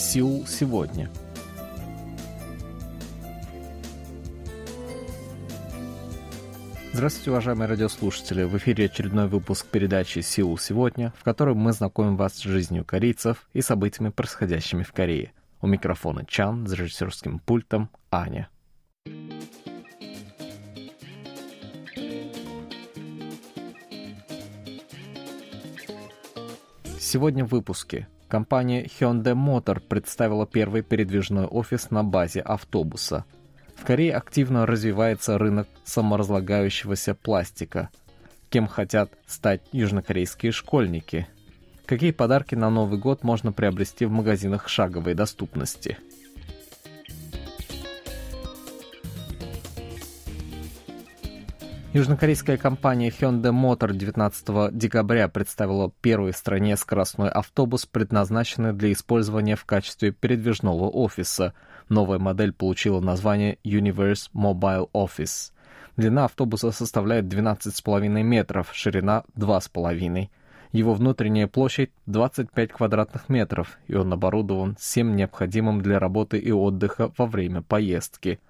Сеул сегодня. Здравствуйте, уважаемые радиослушатели! В эфире очередной выпуск передачи «Сеул сегодня», в котором мы знакомим вас с жизнью корейцев и событиями, происходящими в Корее. У микрофона Чан, с режиссерским пультом Аня. Сегодня в выпуске. Компания Hyundai Motor представила первый передвижной офис на базе автобуса. В Корее активно развивается рынок саморазлагающегося пластика. Кем хотят стать южнокорейские школьники? Какие подарки на Новый год можно приобрести в магазинах шаговой доступности? – Южнокорейская компания Hyundai Motor 19 декабря представила первый в стране скоростной автобус, предназначенный для использования в качестве передвижного офиса. Новая модель получила название Universe Mobile Office. Длина автобуса составляет 12,5 метров, ширина 2,5. Его внутренняя площадь 25 квадратных метров, и он оборудован всем необходимым для работы и отдыха во время поездки –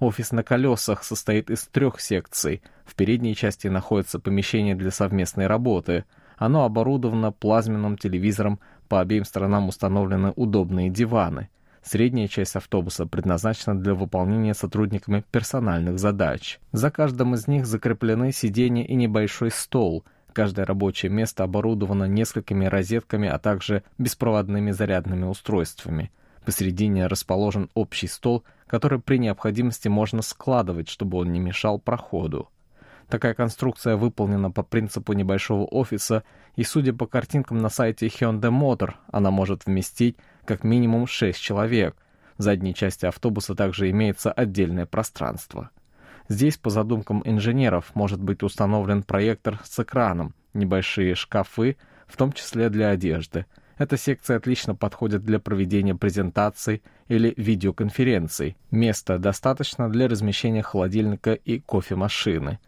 Офис на колесах состоит из трех секций. В передней части находится помещение для совместной работы. Оно оборудовано плазменным телевизором, по обеим сторонам установлены удобные диваны. Средняя часть автобуса предназначена для выполнения сотрудниками персональных задач. За каждым из них закреплены сиденья и небольшой стол. Каждое рабочее место оборудовано несколькими розетками, а также беспроводными зарядными устройствами. Посередине расположен общий стол – который при необходимости можно складывать, чтобы он не мешал проходу. Такая конструкция выполнена по принципу небольшого офиса, и, судя по картинкам на сайте Hyundai Motor, она может вместить как минимум 6 человек. В задней части автобуса также имеется отдельное пространство. Здесь, по задумкам инженеров, может быть установлен проектор с экраном, небольшие шкафы, в том числе для одежды — эта секция отлично подходит для проведения презентаций или видеоконференций. Места достаточно для размещения холодильника и кофемашины.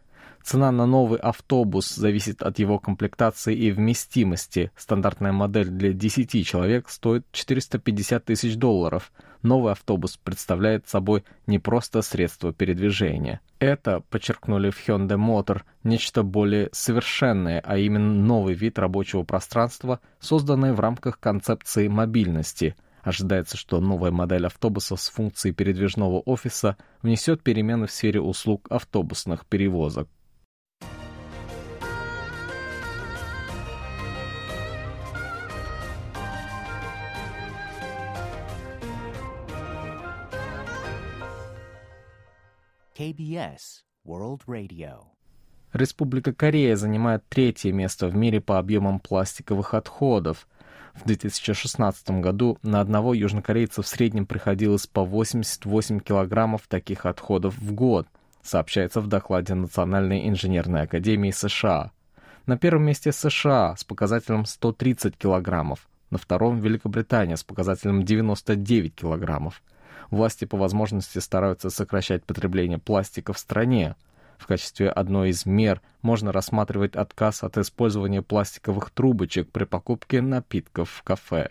Цена на новый автобус зависит от его комплектации и вместимости. Стандартная модель для 10 человек стоит 450 тысяч долларов. Новый автобус представляет собой не просто средство передвижения. Это, подчеркнули в Hyundai Motor, нечто более совершенное, а именно новый вид рабочего пространства, созданный в рамках концепции мобильности – Ожидается, что новая модель автобуса с функцией передвижного офиса внесет перемены в сфере услуг автобусных перевозок. KBS World Radio. Республика Корея занимает третье место в мире по объемам пластиковых отходов. В 2016 году на одного южнокорейца в среднем приходилось по 88 килограммов таких отходов в год, сообщается в докладе Национальной инженерной академии США. На первом месте США с показателем 130 килограммов, на втором Великобритания с показателем 99 килограммов. Власти по возможности стараются сокращать потребление пластика в стране. В качестве одной из мер можно рассматривать отказ от использования пластиковых трубочек при покупке напитков в кафе.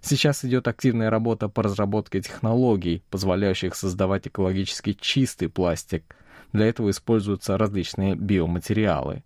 Сейчас идет активная работа по разработке технологий, позволяющих создавать экологически чистый пластик. Для этого используются различные биоматериалы.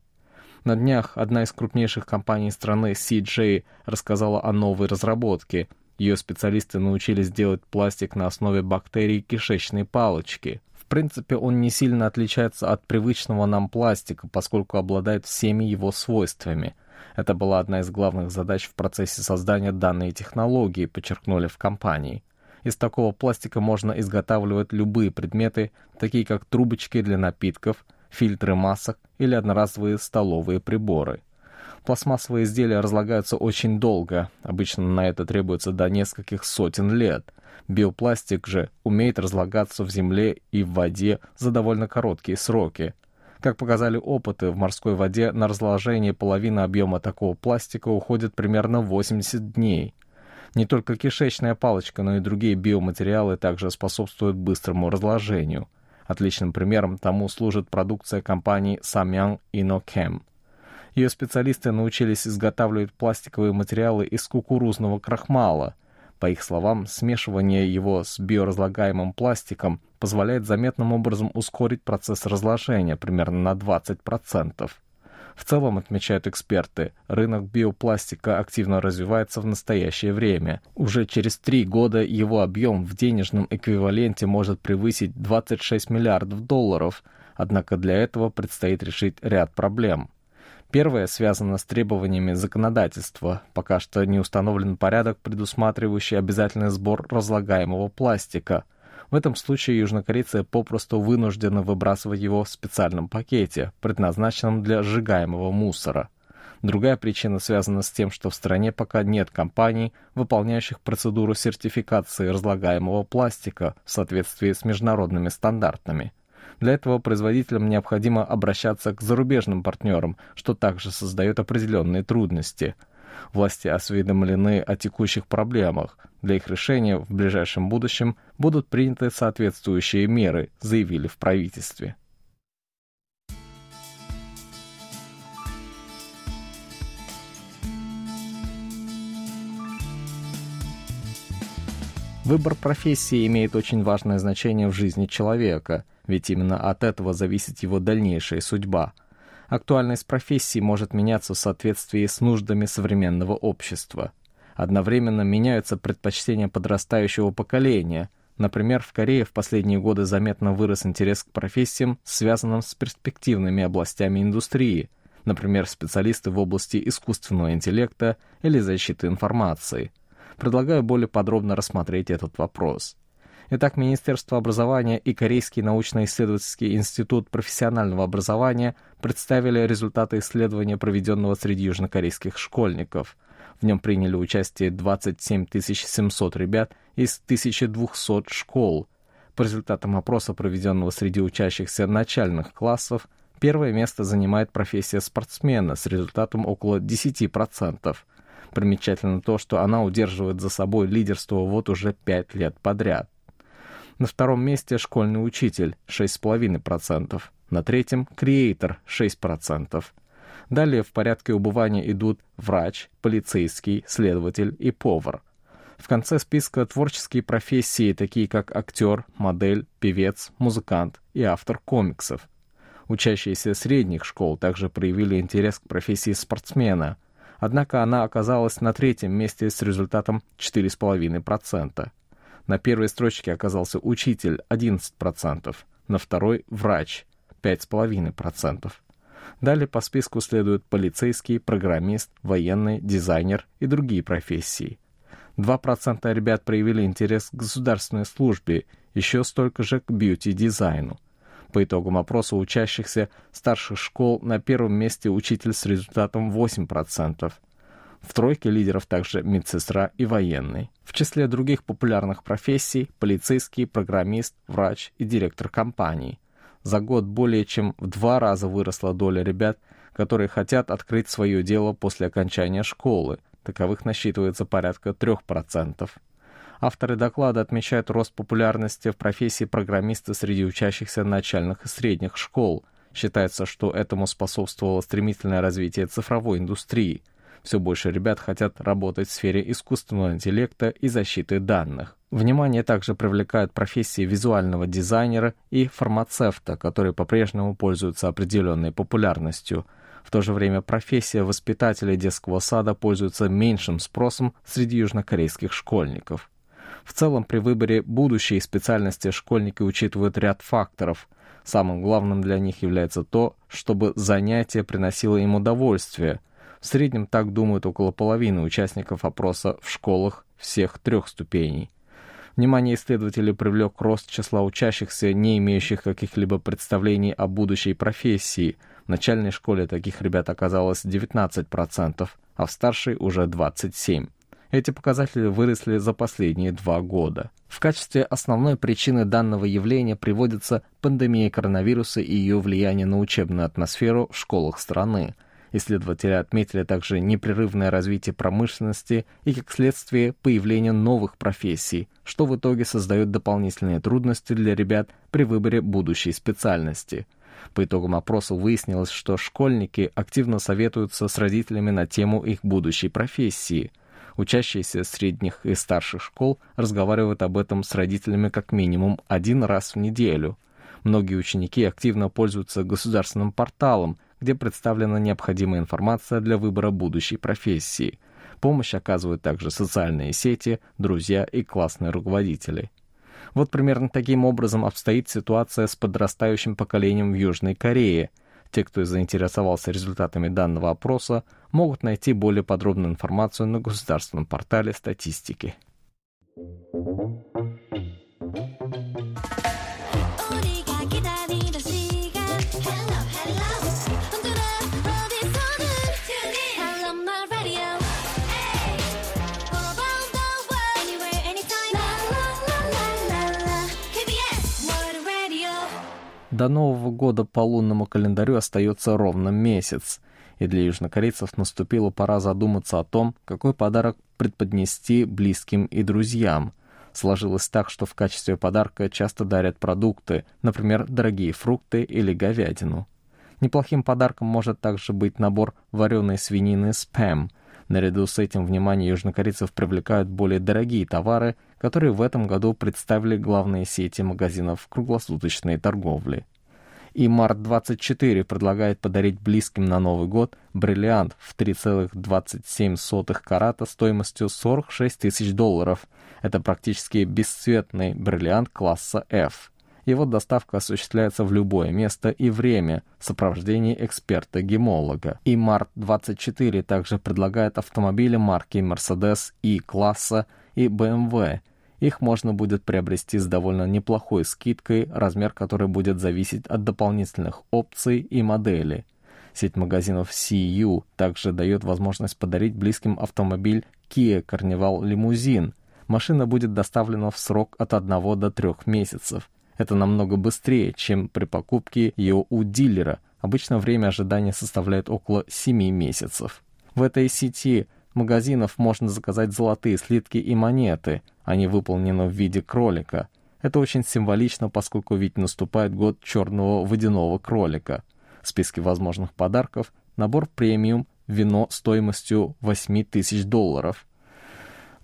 На днях одна из крупнейших компаний страны CJ рассказала о новой разработке – ее специалисты научились делать пластик на основе бактерий кишечной палочки. В принципе, он не сильно отличается от привычного нам пластика, поскольку обладает всеми его свойствами. Это была одна из главных задач в процессе создания данной технологии, подчеркнули в компании. Из такого пластика можно изготавливать любые предметы, такие как трубочки для напитков, фильтры масок или одноразовые столовые приборы. Пластмассовые изделия разлагаются очень долго, обычно на это требуется до нескольких сотен лет. Биопластик же умеет разлагаться в земле и в воде за довольно короткие сроки. Как показали опыты, в морской воде на разложение половины объема такого пластика уходит примерно 80 дней. Не только кишечная палочка, но и другие биоматериалы также способствуют быстрому разложению. Отличным примером тому служит продукция компании Samyang Inochem – ее специалисты научились изготавливать пластиковые материалы из кукурузного крахмала. По их словам, смешивание его с биоразлагаемым пластиком позволяет заметным образом ускорить процесс разложения примерно на 20%. В целом, отмечают эксперты, рынок биопластика активно развивается в настоящее время. Уже через три года его объем в денежном эквиваленте может превысить 26 миллиардов долларов, однако для этого предстоит решить ряд проблем. Первое связано с требованиями законодательства. Пока что не установлен порядок, предусматривающий обязательный сбор разлагаемого пластика. В этом случае южнокорейцы попросту вынуждены выбрасывать его в специальном пакете, предназначенном для сжигаемого мусора. Другая причина связана с тем, что в стране пока нет компаний, выполняющих процедуру сертификации разлагаемого пластика в соответствии с международными стандартами. Для этого производителям необходимо обращаться к зарубежным партнерам, что также создает определенные трудности – Власти осведомлены о текущих проблемах. Для их решения в ближайшем будущем будут приняты соответствующие меры, заявили в правительстве. Выбор профессии имеет очень важное значение в жизни человека, ведь именно от этого зависит его дальнейшая судьба – Актуальность профессии может меняться в соответствии с нуждами современного общества. Одновременно меняются предпочтения подрастающего поколения. Например, в Корее в последние годы заметно вырос интерес к профессиям, связанным с перспективными областями индустрии, например, специалисты в области искусственного интеллекта или защиты информации. Предлагаю более подробно рассмотреть этот вопрос. Итак, Министерство образования и Корейский научно-исследовательский институт профессионального образования представили результаты исследования, проведенного среди южнокорейских школьников. В нем приняли участие 27 700 ребят из 1200 школ. По результатам опроса, проведенного среди учащихся начальных классов, первое место занимает профессия спортсмена с результатом около 10%. Примечательно то, что она удерживает за собой лидерство вот уже 5 лет подряд. На втором месте школьный учитель 6,5%. На третьем креатор 6%. Далее в порядке убывания идут врач, полицейский, следователь и повар. В конце списка творческие профессии, такие как актер, модель, певец, музыкант и автор комиксов. Учащиеся средних школ также проявили интерес к профессии спортсмена, однако она оказалась на третьем месте с результатом 4,5%. На первой строчке оказался учитель 11%, на второй – врач 5,5%. Далее по списку следуют полицейский, программист, военный, дизайнер и другие профессии. 2% ребят проявили интерес к государственной службе, еще столько же к бьюти-дизайну. По итогам опроса учащихся старших школ на первом месте учитель с результатом 8%, в тройке лидеров также медсестра и военный. В числе других популярных профессий – полицейский, программист, врач и директор компании. За год более чем в два раза выросла доля ребят, которые хотят открыть свое дело после окончания школы. Таковых насчитывается порядка 3%. Авторы доклада отмечают рост популярности в профессии программиста среди учащихся начальных и средних школ. Считается, что этому способствовало стремительное развитие цифровой индустрии – все больше ребят хотят работать в сфере искусственного интеллекта и защиты данных. Внимание также привлекают профессии визуального дизайнера и фармацевта, которые по-прежнему пользуются определенной популярностью. В то же время профессия воспитателя детского сада пользуется меньшим спросом среди южнокорейских школьников. В целом, при выборе будущей специальности школьники учитывают ряд факторов. Самым главным для них является то, чтобы занятие приносило им удовольствие – в среднем так думают около половины участников опроса в школах всех трех ступеней. Внимание исследователей привлек рост числа учащихся, не имеющих каких-либо представлений о будущей профессии. В начальной школе таких ребят оказалось 19%, а в старшей уже 27%. Эти показатели выросли за последние два года. В качестве основной причины данного явления приводится пандемия коронавируса и ее влияние на учебную атмосферу в школах страны – Исследователи отметили также непрерывное развитие промышленности и, как следствие, появление новых профессий, что в итоге создает дополнительные трудности для ребят при выборе будущей специальности. По итогам опроса выяснилось, что школьники активно советуются с родителями на тему их будущей профессии. Учащиеся средних и старших школ разговаривают об этом с родителями как минимум один раз в неделю. Многие ученики активно пользуются государственным порталом, где представлена необходимая информация для выбора будущей профессии. Помощь оказывают также социальные сети, друзья и классные руководители. Вот примерно таким образом обстоит ситуация с подрастающим поколением в Южной Корее. Те, кто заинтересовался результатами данного опроса, могут найти более подробную информацию на государственном портале статистики. До Нового года по лунному календарю остается ровно месяц, и для южнокорейцев наступила пора задуматься о том, какой подарок предподнести близким и друзьям. Сложилось так, что в качестве подарка часто дарят продукты, например, дорогие фрукты или говядину. Неплохим подарком может также быть набор вареной свинины «Спэм», Наряду с этим внимание южнокорейцев привлекают более дорогие товары, которые в этом году представили главные сети магазинов круглосуточной торговли. И Март-24 предлагает подарить близким на Новый год бриллиант в 3,27 карата стоимостью 46 тысяч долларов. Это практически бесцветный бриллиант класса F. Его доставка осуществляется в любое место и время в сопровождении эксперта-гемолога. И Март-24 также предлагает автомобили марки Mercedes И-класса и BMW. Их можно будет приобрести с довольно неплохой скидкой, размер которой будет зависеть от дополнительных опций и модели. Сеть магазинов CU также дает возможность подарить близким автомобиль Kia Carnival Limousine. Машина будет доставлена в срок от 1 до 3 месяцев. Это намного быстрее, чем при покупке ее у дилера. Обычно время ожидания составляет около 7 месяцев. В этой сети магазинов можно заказать золотые слитки и монеты. Они выполнены в виде кролика. Это очень символично, поскольку ведь наступает год черного водяного кролика. В списке возможных подарков набор премиум вино стоимостью 8 тысяч долларов –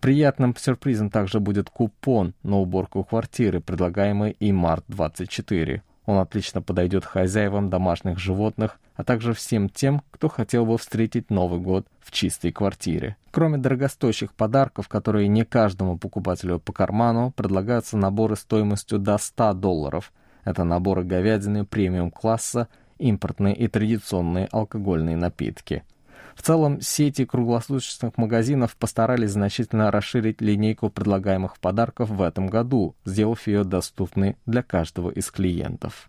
Приятным сюрпризом также будет купон на уборку квартиры, предлагаемый и Март-24. Он отлично подойдет хозяевам домашних животных, а также всем тем, кто хотел бы встретить Новый год в чистой квартире. Кроме дорогостоящих подарков, которые не каждому покупателю по карману, предлагаются наборы стоимостью до 100 долларов. Это наборы говядины премиум-класса, импортные и традиционные алкогольные напитки – в целом, сети круглосуточных магазинов постарались значительно расширить линейку предлагаемых подарков в этом году, сделав ее доступной для каждого из клиентов.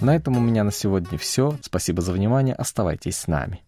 На этом у меня на сегодня все. Спасибо за внимание. Оставайтесь с нами.